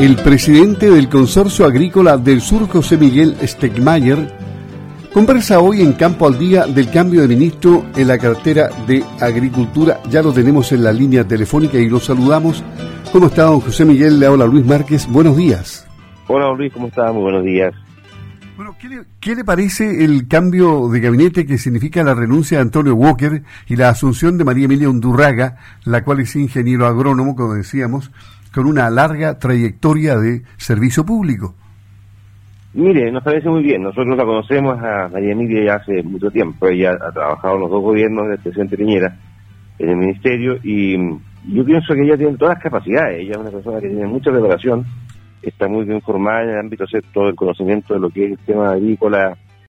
El presidente del Consorcio Agrícola del Sur, José Miguel Stegmayer, conversa hoy en Campo al Día del cambio de ministro en la cartera de Agricultura. Ya lo tenemos en la línea telefónica y lo saludamos. ¿Cómo está, don José Miguel? Le habla Luis Márquez. Buenos días. Hola, Luis, ¿cómo está? Muy buenos días. Bueno, ¿qué le, ¿qué le, parece el cambio de gabinete que significa la renuncia de Antonio Walker y la asunción de María Emilia Undurraga, la cual es ingeniero agrónomo, como decíamos, con una larga trayectoria de servicio público. Mire, nos parece muy bien. Nosotros la conocemos a María Emilia ya hace mucho tiempo. Ella ha trabajado en los dos gobiernos del presidente Piñera en el ministerio y yo pienso que ella tiene todas las capacidades. Ella es una persona que tiene mucha preparación, está muy bien formada en el ámbito todo el conocimiento de lo que es el tema agrícola